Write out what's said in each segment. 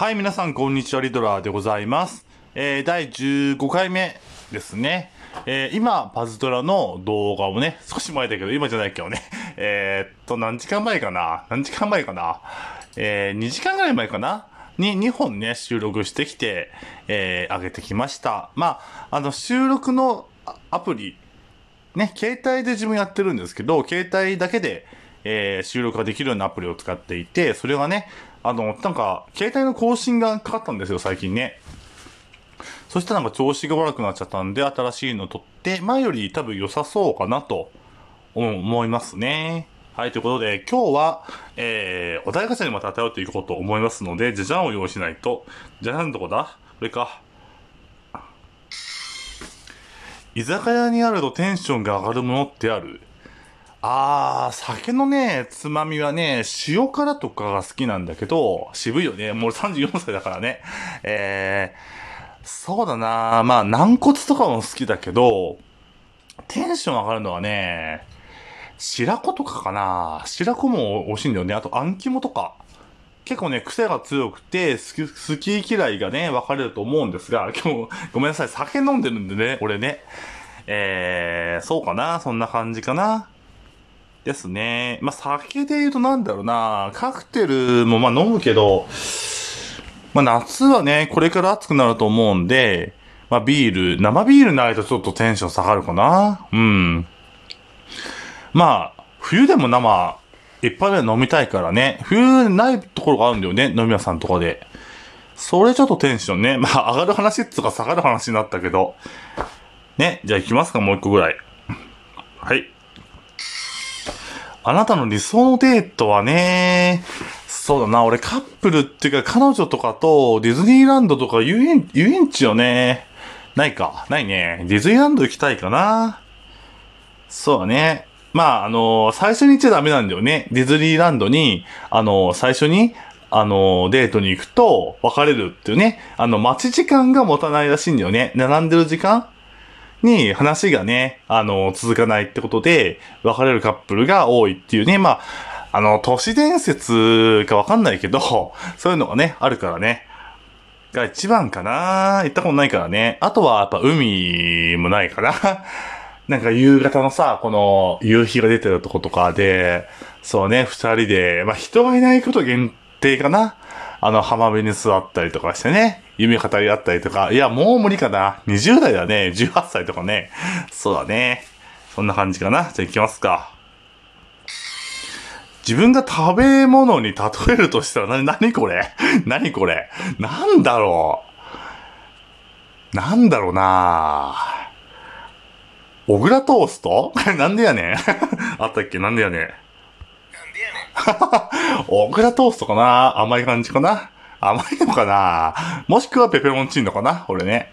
はい、皆さん、こんにちは。リドラーでございます。えー、第15回目ですね。えー、今、パズドラの動画をね、少し前だけど、今じゃないけどね。えー、っと、何時間前かな？何時間前かな？えー、2時間ぐらい前かな？に2本ね、収録してきて、えー、上げてきました。まあ、あの、収録のアプリ、ね、携帯で自分やってるんですけど、携帯だけで、えー収録ができるようなアプリを使っていて、それがね、あの、なんか、携帯の更新がかかったんですよ、最近ね。そしたらなんか調子が悪くなっちゃったんで、新しいの撮って、前より多分良さそうかなと思いますね。はい、ということで、今日は、えー、お題ガチャにまた頼っていこうと思いますので、じゃじゃんを用意しないと。じゃじゃんどこだ？これか。居酒屋にあるとテンションが上がるものってある？あー、酒のね、つまみはね、塩辛とかが好きなんだけど、渋いよね。もう34歳だからね。えー、そうだなまあ、軟骨とかも好きだけど、テンション上がるのはね、白子とかかな白子も美味しいんだよね。あと、あん肝とか。結構ね、癖が強くて、好き好き嫌いがね、分かれると思うんですが、今日、ごめんなさい、酒飲んでるんでね、俺ね。えー、そうかなそんな感じかなですね。まあ、酒で言うとなんだろうなカクテルもまあ飲むけど、まあ、夏はね、これから暑くなると思うんで、まあ、ビール、生ビールないとちょっとテンション下がるかなうん。まあ、冬でも生、いっぱい飲みたいからね。冬ないところがあるんだよね、飲み屋さんとかで。それちょっとテンションね。まあ、上がる話っつうか下がる話になったけど。ね、じゃあ行きますか、もう一個ぐらい。はい。あなたの理想のデートはね、そうだな、俺カップルっていうか彼女とかとディズニーランドとか遊園遊園地よね。ないか、ないね。ディズニーランド行きたいかな。そうだね。まあ、あの最初に行っちゃダメなんだよね。ディズニーランドに、あの最初に、あのデートに行くと別れるっていうね。あの、待ち時間が持たないらしいんだよね。並んでる時間に話がね、あの、続かないってことで、別れるカップルが多いっていうね、まあ、あの、都市伝説かわかんないけど、そういうのがね、あるからね。が一番かな行ったことないからね。あとはやっぱ海もないから。なんか夕方のさ、この夕日が出てるとことかで、そうね、二人で、まあ人がいないこと限定かな。あの浜辺に座ったりとかしてね、夢語り合ったりとか、いや、もう無理かな。20代だね、18歳とかね。そうだね。そんな感じかな。じゃあ行きますか。自分が食べ物に例えるとしたら、な、なにこれ？何これ？なんだろう？なんだろうな。小倉トースト？なんでやねん。あったっけ？なんでやねん。小倉トーストかな？甘い感じかな？甘いのかな？もしくはペペロンチーノかな？俺ね。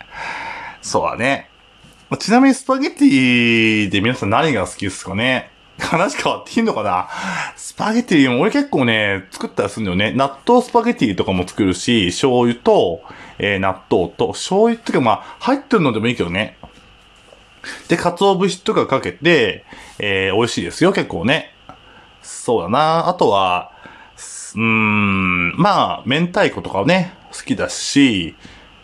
そうだね。ちなみにスパゲティで皆さん何が好きですかね？話変わっていいのかな？スパゲティも俺結構ね、作ったりするんだよね。納豆スパゲティとかも作るし、醤油と、えー納豆と、醤油っていうかまあ、入ってるのでもいいけどね。で、鰹節とかかけて、えー美味しいですよ、結構ね。そうだな。あとは、うん、まあ、明太子とかね、好きだし、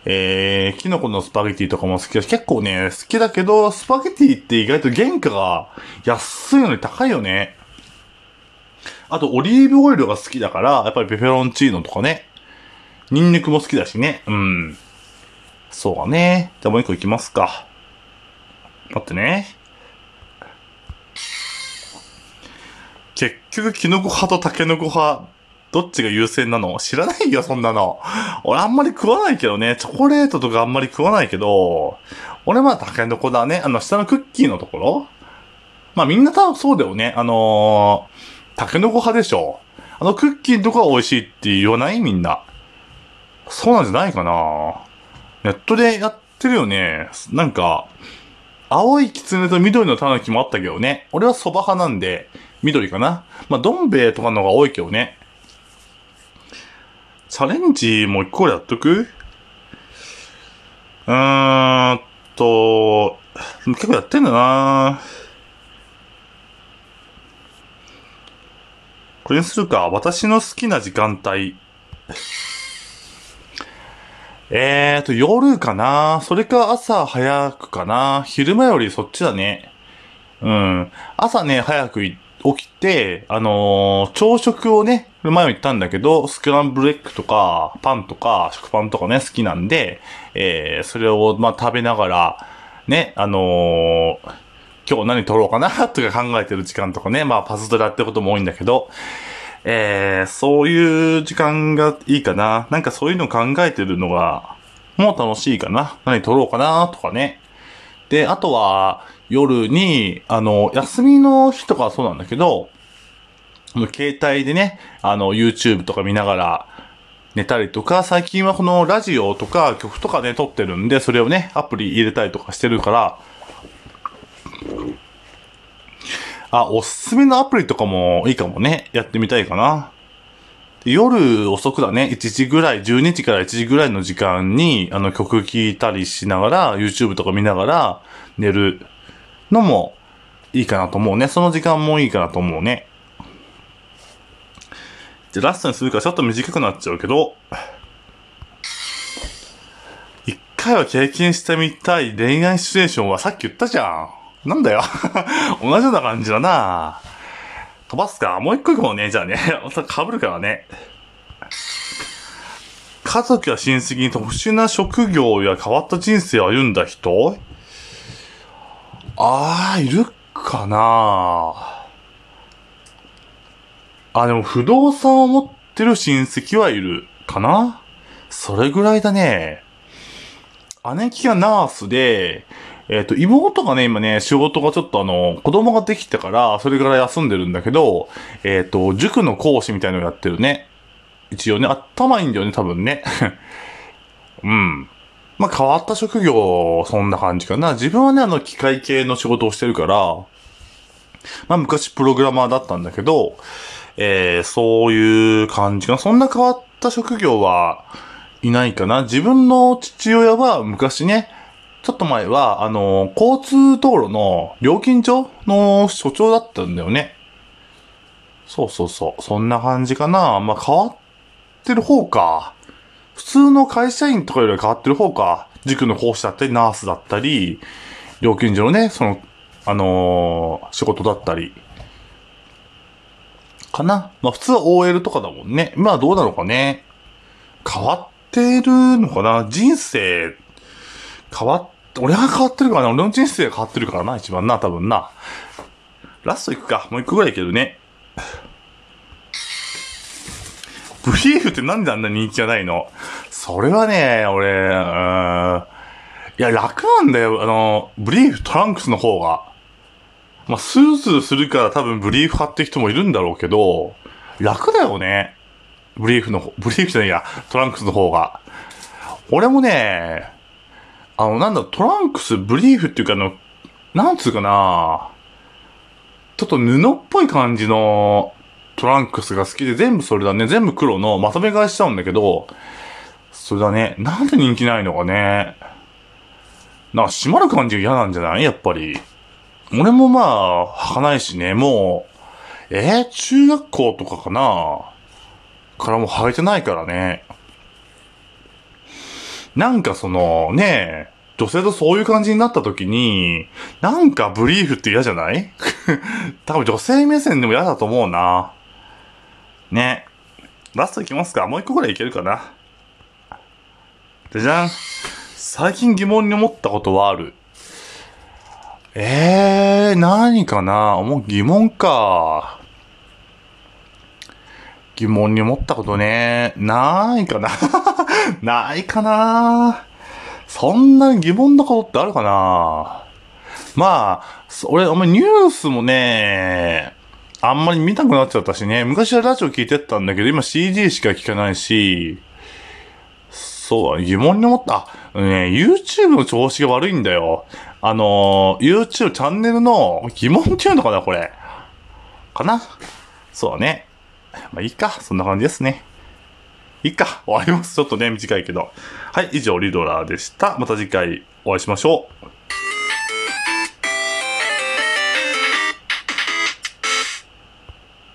えー、キノコのスパゲティとかも好きだし、結構ね、好きだけど、スパゲティって意外と原価が安いのに高いよね。あと、オリーブオイルが好きだから、やっぱりペペロンチーノとかね。ニンニクも好きだしね。うん。そうだね。じゃあもう一個いきますか。待ってね。結局、キノコ派とタケノコ派、どっちが優先なの？知らないよ、そんなの。俺あんまり食わないけどね。チョコレートとかあんまり食わないけど、俺はタケノコだね。あの、下のクッキーのところまあみんな多分そうだよね。あのー、タケノコ派でしょ。あのクッキーのとこは美味しいって言わない？みんな。そうなんじゃないかなネットでやってるよね。なんか、青いキツネと緑のタヌキもあったけどね。俺は蕎麦派なんで、緑かな。まあ、どん兵衛とかの方が多いけどね。チャレンジもう一個やっとく？うーんと、結構やってんだなこれにするか。私の好きな時間帯。えーと、夜かなそれか朝早くかな昼間よりそっちだね。うん。朝ね、早く行っ起きて、あのー、朝食をね、前も言ったんだけど、スクランブルエッグとか、パンとか、食パンとかね、好きなんで、えー、それを、まあ、食べながら、ね、あのー、今日何撮ろうかな とか考えてる時間とかね、まあ、パズドラってことも多いんだけど、えー、そういう時間がいいかな。なんかそういうの考えてるのが、もう楽しいかな。何撮ろうかなとかね。で、あとは、夜に、あの、休みの日とかはそうなんだけど、携帯でね、あの、YouTube とか見ながら寝たりとか、最近はこのラジオとか曲とかね、撮ってるんで、それをね、アプリ入れたりとかしてるから、あ、おすすめのアプリとかもいいかもね。やってみたいかな。夜遅くだね。1時ぐらい、12時から1時ぐらいの時間に、あの曲聴いたりしながら、YouTube とか見ながら寝るのもいいかなと思うね。その時間もいいかなと思うね。じゃ、ラストにするからちょっと短くなっちゃうけど、一回は経験してみたい恋愛シチュエーションはさっき言ったじゃん。なんだよ。同じような感じだな飛ばすか？もう一個行こうね。じゃあね。また被るからね。家族や親戚に特殊な職業や変わった人生を歩んだ人？ああ、いるかな？あ、でも不動産を持ってる親戚はいるかな？それぐらいだね。姉貴がナースで、えっ、ー、と、妹がね、今ね、仕事がちょっとあの、子供ができてから、それから休んでるんだけど、えっ、ー、と、塾の講師みたいのをやってるね。一応ね、頭いいんだよね、多分ね。うん。まあ、変わった職業、そんな感じかな。自分はね、あの、機械系の仕事をしてるから、まあ、昔プログラマーだったんだけど、えー、そういう感じかな。そんな変わった職業はいないかな。自分の父親は昔ね、ちょっと前は、あの、交通道路の料金所の所長だったんだよね。そうそうそう。そんな感じかな。まあ、変わってる方か。普通の会社員とかよりは変わってる方か。塾の講師だったり、ナースだったり、料金所のね、その、あのー、仕事だったり。かな。まあ、普通は OL とかだもんね。まあ、どうなのかね。変わってるのかな人生、変わっ俺が変わってるからな。俺の人生が変わってるからな、一番な、多分な。ラストいくか。もう一個ぐらいいけどね。ブリーフってなんであんな人気がないの？それはね、俺、うん。いや、楽なんだよ。あの、ブリーフ、トランクスの方が。まあ、スースーするから多分ブリーフ買って人もいるんだろうけど、楽だよね。ブリーフの、ブリーフじゃないや、トランクスの方が。俺もね、あの、なんだ、トランクス、ブリーフっていうかあの、なんつうかなちょっと布っぽい感じのトランクスが好きで、全部それだね。全部黒のまとめ買いしちゃうんだけど、それだね。なんで人気ないのかね。なんか閉まる感じが嫌なんじゃない？やっぱり。俺もまあ、履かないしね、もう、え？ー、中学校とかかなからも履いてないからね。なんかその、ね女性とそういう感じになった時に、なんかブリーフって嫌じゃない？多分女性目線でも嫌だと思うな。ね。ラストいきますかもう一個ぐらいいけるかな。じゃじゃん。最近疑問に思ったことはある。えー、何かな？もう疑問か。疑問に思ったことね。ないかな ないかなそんな疑問なことってあるかなまあ、俺、お前ニュースもね、あんまり見たくなっちゃったしね、昔はラジオ聞いてたんだけど、今 CD しか聞かないし、そうだ、疑問に思った。あ、ね、YouTube の調子が悪いんだよ。あの、YouTube チャンネルの疑問っていうのかな、これ。かなそうだね。まあいいか。そんな感じですね。いっか。終わります。ちょっとね、短いけど。はい、以上、リドラーでした。また次回お会いしましょう。